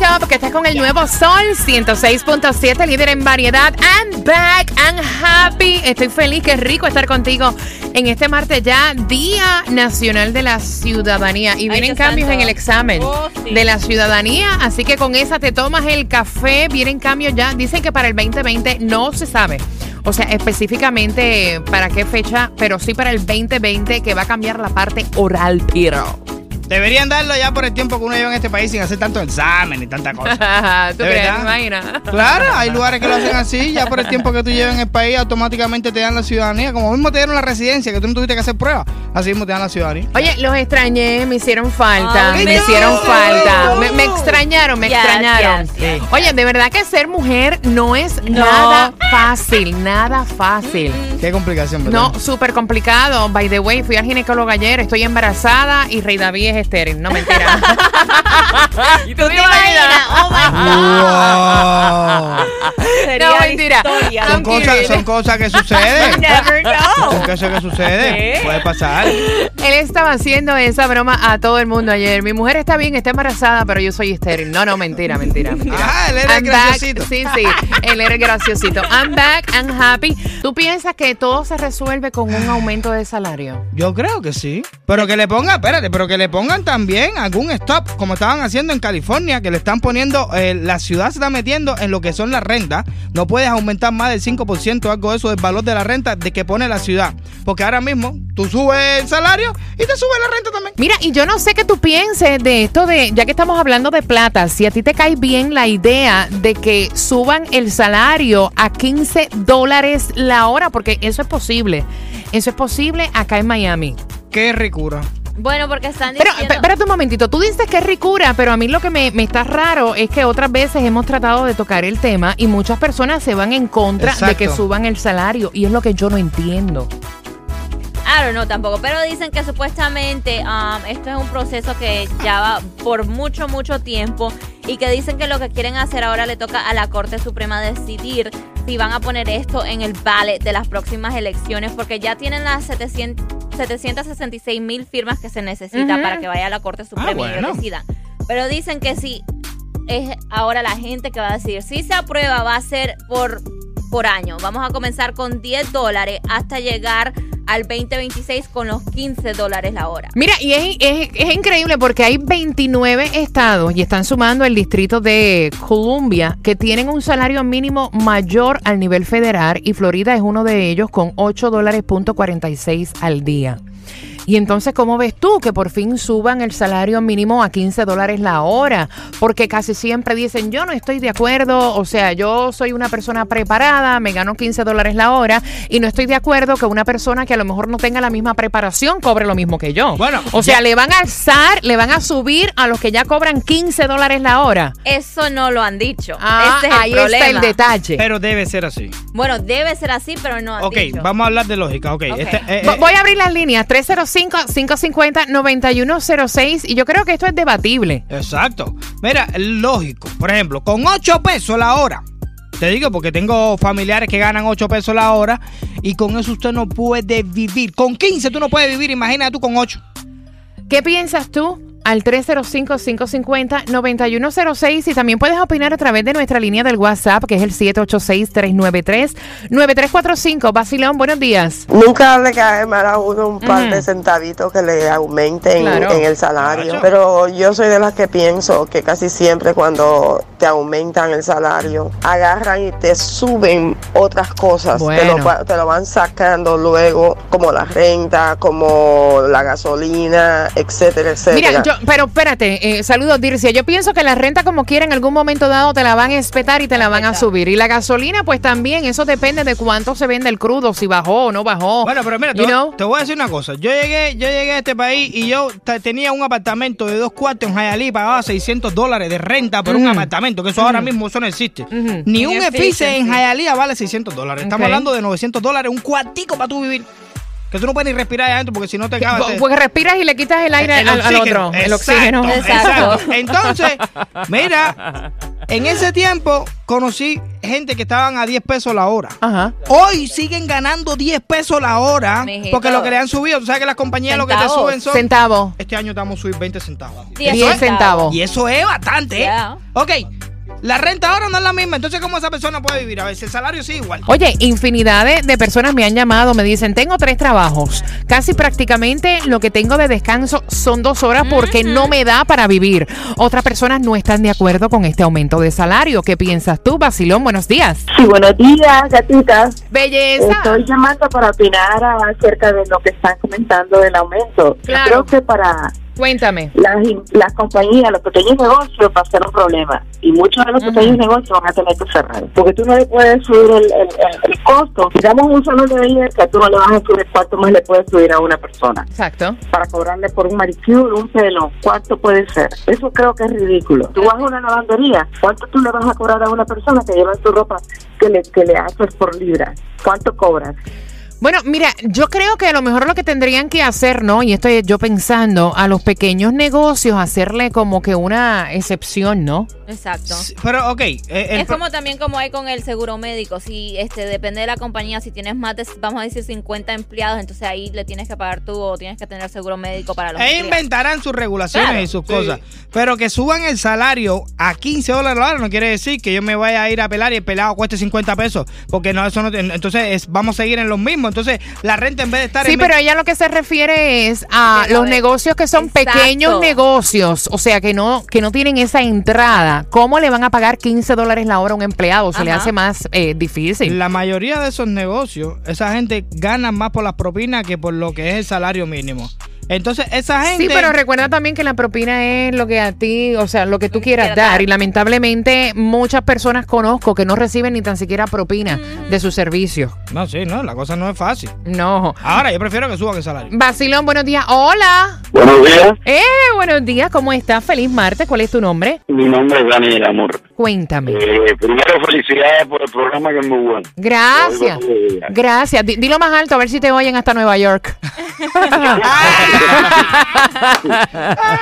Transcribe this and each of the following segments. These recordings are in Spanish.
Wake up, que estás con el nuevo Sol 106.7, líder en variedad. And back and happy. Estoy feliz, qué rico estar contigo en este martes ya, Día Nacional de la Ciudadanía. Y vienen Dios cambios santo. en el examen Oh, sí. de la ciudadanía. Así que con esa te tomas el café. Vienen cambios ya. Dicen que para el 2020 no se sabe. O sea, específicamente para qué fecha, pero sí para el 2020 que va a cambiar la parte oral, pero. Deberían darlo ya por el tiempo que uno lleva en este país sin hacer tanto examen y tanta cosa. ¿Tú ¿De crees? imaginas? Claro, hay lugares que lo hacen así, ya por el tiempo que tú llevas en el país automáticamente te dan la ciudadanía, como mismo te dieron la residencia, que tú no tuviste que hacer pruebas, así mismo te dan la ciudadanía. Oye, los extrañé, me hicieron falta, Ay, me no. hicieron falta, me, me extrañaron, me Yes, extrañaron. yes, yes. Oye, de verdad que ser mujer no es No. nada fácil, nada fácil. Qué complicación, ¿verdad? No, súper complicado. By the way, fui al ginecólogo ayer, estoy embarazada y Rey David es estéril. No, mentira. ¿Y tú te imaginas? Oh Wow. Mentira. Son cosas, kidding. son cosas que suceden. Son cosas que suceden. ¿Qué? Puede pasar. Él estaba haciendo esa broma a todo el mundo ayer. Mi mujer está bien, está embarazada, pero yo soy estéril. No, no, mentira, mentira, mentira. Ah, él era I'm back. graciosito. Sí, sí, él era graciosito. I'm back, I'm happy. ¿Tú piensas que todo se resuelve con un aumento de salario? Yo creo que sí. Pero que le pongan, espérate, pero que le pongan también algún stop, como estaban haciendo en California, que le están poniendo, eh, la ciudad se está metiendo en lo que son las rentas. No puedes aumentar más del 5% o algo de eso del valor de la renta de que pone la ciudad. Porque ahora mismo tú subes el salario y te sube la renta también. Mira, y yo no sé qué tú pienses de esto de, ya que estamos hablando de plata, si a ti te cae bien la idea de que suban el salario a 15 dólares la hora, porque eso es posible. Eso es posible acá en Miami. Qué ricura. Bueno, porque están Pero, diciendo... esp- espérate un momentito, tú dices que es ricura, pero a mí lo que me, me está raro es que otras veces hemos tratado de tocar el tema y muchas personas se van en contra de que suban el salario y es lo que yo no entiendo. Don't know tampoco, pero dicen que supuestamente um, esto es un proceso que ya va por mucho, mucho tiempo y que dicen que lo que quieren hacer ahora le toca a la Corte Suprema decidir si van a poner esto en el ballot de las próximas elecciones porque ya tienen las 700, 766 mil firmas que se necesita para que vaya a la Corte Suprema y bueno. ellos decidan. Pero dicen que si es ahora la gente que va a decir si se aprueba va a ser por por año. Vamos a comenzar con 10 dólares hasta llegar al 2026 con los 15 dólares la hora. Mira, y es, es- es increíble porque hay 29 estados y están sumando el distrito de Columbia que tienen un salario mínimo mayor al nivel federal y Florida es uno de ellos con 8 dólares punto 46 al día. Y entonces, ¿cómo ves tú que por fin suban el salario mínimo a 15 dólares la hora? Porque casi siempre dicen, yo no estoy de acuerdo, o sea, yo soy una persona preparada, me gano 15 dólares la hora y no estoy de acuerdo que una persona que a lo mejor no tenga la misma preparación cobre lo mismo que yo. Bueno, o sea, ya- le van a alzar, le van a subir a los que ya cobran 15 dólares la hora. Eso no lo han dicho. Ah, es el ahí problema. está el detalle. Pero debe ser así. Bueno, debe ser así, pero no han Ok, dicho. vamos a hablar de lógica. Ok, Ok. este, eh, eh, Voy a abrir las líneas 305-550-9106 y yo creo que esto es debatible. Exacto. Mira, lógico. Por ejemplo, con 8 pesos la hora. Te digo porque tengo familiares que ganan 8 pesos la hora y con eso usted no puede vivir. Con 15 tú no puedes vivir, imagínate tú con 8. ¿Qué piensas tú? Al 305-550-9106 y también puedes opinar a través de nuestra línea del WhatsApp que es el 786-393-9345. Basilón, buenos días. Nunca le cae mal a uno un par de centavitos que le aumenten Claro. en el salario. Claro. Pero yo soy de las que pienso que casi siempre cuando te aumentan el salario, agarran y te suben otras cosas. Te, lo, va- te lo van sacando luego, como la renta, como la gasolina, etcétera, etcétera. Mira, yo, pero espérate, eh, saludos Dircia. Yo pienso que la renta como quiera en algún momento dado te la van a espetar y te la van a subir. Y la gasolina pues también, eso depende de cuánto se vende el crudo, si bajó o no bajó. Bueno, pero mira, te, te voy a decir una cosa. Yo llegué, yo llegué a este país y yo te- tenía un apartamento de dos cuartos en Hialeah, pagaba 600 dólares de renta por un apartamento, que eso ahora mismo eso no existe. Ni un Inefficient, epice en. Hialeah vale 600 dólares. Estamos hablando de 900 dólares, un cuartico para tú vivir. Que tú no puedes ni respirar allá adentro porque si no te acabas. Pu- Porque respiras y le quitas el aire al, al otro, el oxígeno. Exacto. Entonces, mira, en ese tiempo conocí gente que estaban a 10 pesos la hora. Ajá. Hoy siguen ganando 10 pesos la hora Mijito. porque lo que le han subido, tú sabes que las compañías lo que te Centavos. suben son... Centavo. Este año estamos a subir 20 centavos. Diez 10 centavos. Y eso es bastante, ¿eh? Yeah. Ok, la renta ahora no es la misma, entonces ¿cómo esa persona puede vivir? A veces el salario sí igual. Oye, infinidad de, de personas me han llamado, me dicen, tengo tres trabajos. Casi prácticamente lo que tengo de descanso son dos horas porque no me da para vivir. Otras personas no están de acuerdo con este aumento de salario. ¿Qué piensas tú, Basilón? Buenos días. Sí, buenos días, gatitas. Belleza. Estoy llamando para opinar acerca de lo que están comentando del aumento. Claro. Yo creo que para Cuéntame. las, compañías, los pequeños negocios va a ser un problema. Y muchos de los pequeños negocios van a tener que cerrar. Porque tú no le puedes subir el, el, el- el costo. Digamos un salón de belleza, tú no le vas a subir cuánto más le puedes subir a una persona. Exacto. Para cobrarle por un manicure, un pelo, ¿cuánto puede ser? Eso creo que es ridículo. Tú vas a una lavandería, ¿cuánto tú le vas a cobrar a una persona que lleva tu ropa que le, que le haces por libra? ¿Cuánto cobras? Bueno, mira, yo creo que a lo mejor lo que tendrían que hacer, ¿no? Y estoy yo pensando, a los pequeños negocios hacerle como que una excepción, ¿no? Exacto. Pero, ok. eh, el Es como también como hay con el seguro médico. Si este depende de la compañía, si tienes más de, vamos a decir, 50 empleados, entonces ahí le tienes que pagar tú o tienes que tener seguro médico para los Ellos empleados. inventarán sus regulaciones Claro. y sus Sí. cosas. Pero que suban el salario a 15 dólares la hora no quiere decir que yo me vaya a ir a pelar y el pelado cueste 50 pesos. Porque no, eso no. Entonces es- vamos a seguir en los mismos. Entonces la renta en vez de estar Sí, en. pero ella lo que se refiere es a los negocios que son Exacto. pequeños negocios, o sea, que no que no tienen esa entrada. ¿Cómo le van a pagar 15 dólares la hora a un empleado? Se le hace más eh, difícil. La mayoría de esos negocios, esa gente gana más por las propinas que por lo que es el salario mínimo. Entonces, esa gente. Sí, pero recuerda también que la propina es lo que a ti, o sea, lo que tú quieras dar. Y lamentablemente muchas personas conozco que no reciben ni tan siquiera propina de sus servicios. No, sí, no, la cosa no es fácil. No. Ahora, yo prefiero que suban el salario. Basilón, buenos días. Hola. Buenos días, Eh, buenos días. ¿Cómo estás? Feliz martes. ¿Cuál es tu nombre? mi nombre es Daniel Amor. Cuéntame. Eh, primero, felicidades por el programa que es muy bueno. Gracias. Gracias. Di- Dilo más alto a ver si te oyen hasta Nueva York.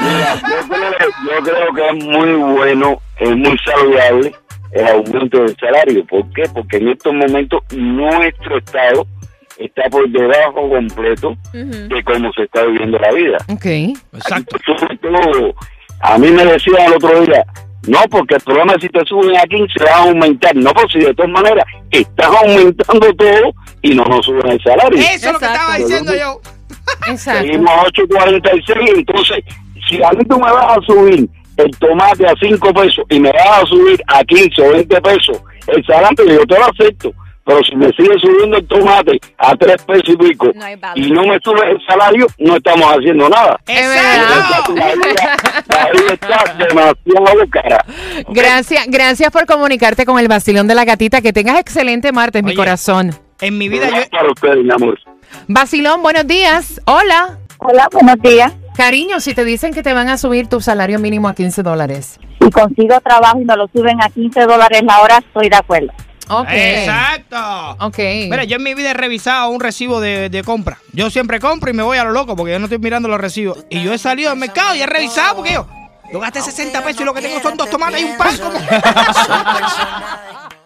Yo, creo, yo creo que es muy bueno, es muy saludable el aumento del salario. ¿Por qué? Porque en estos momentos nuestro Estado está por debajo completo de cómo se está viviendo la vida. ok. Exacto. Todo, a mí me decían el otro día, no, porque el problema es si te suben a 15 va a aumentar. No, pues si de todas maneras estás aumentando todo y no nos suben el salario. Eso es lo que estaba diciendo yo. Exacto. Seguimos a 8.46, entonces si a mí tú me vas a subir el tomate a 5 pesos y me vas a subir a 15 o 20 pesos el salario, yo te lo acepto. Pero si me sigue subiendo el tomate a 3 pesos y pico No y no me sube el salario, no estamos haciendo nada. Es Exacto. La vida, la vida está demasiado cara. Gracias, gracias por comunicarte con el Basilón de la Gatita. Que tengas excelente martes, mi corazón. En mi vida yo. Para ustedes, mi amor. Basilón, buenos días. Hola. Hola, buenos días. Cariño, si te dicen que te van a subir tu salario mínimo a 15 dólares. Si consigo trabajo y me lo suben a 15 dólares la hora, estoy de acuerdo. Ok. Exacto. Ok. Mira, yo en mi vida he revisado un recibo de, de compra. Yo siempre compro y me voy a lo loco porque yo no estoy mirando los recibos. Y yo he salido del mercado y he revisado porque yo, yo gasté 60 pesos y lo que tengo son dos tomates y un pan. como-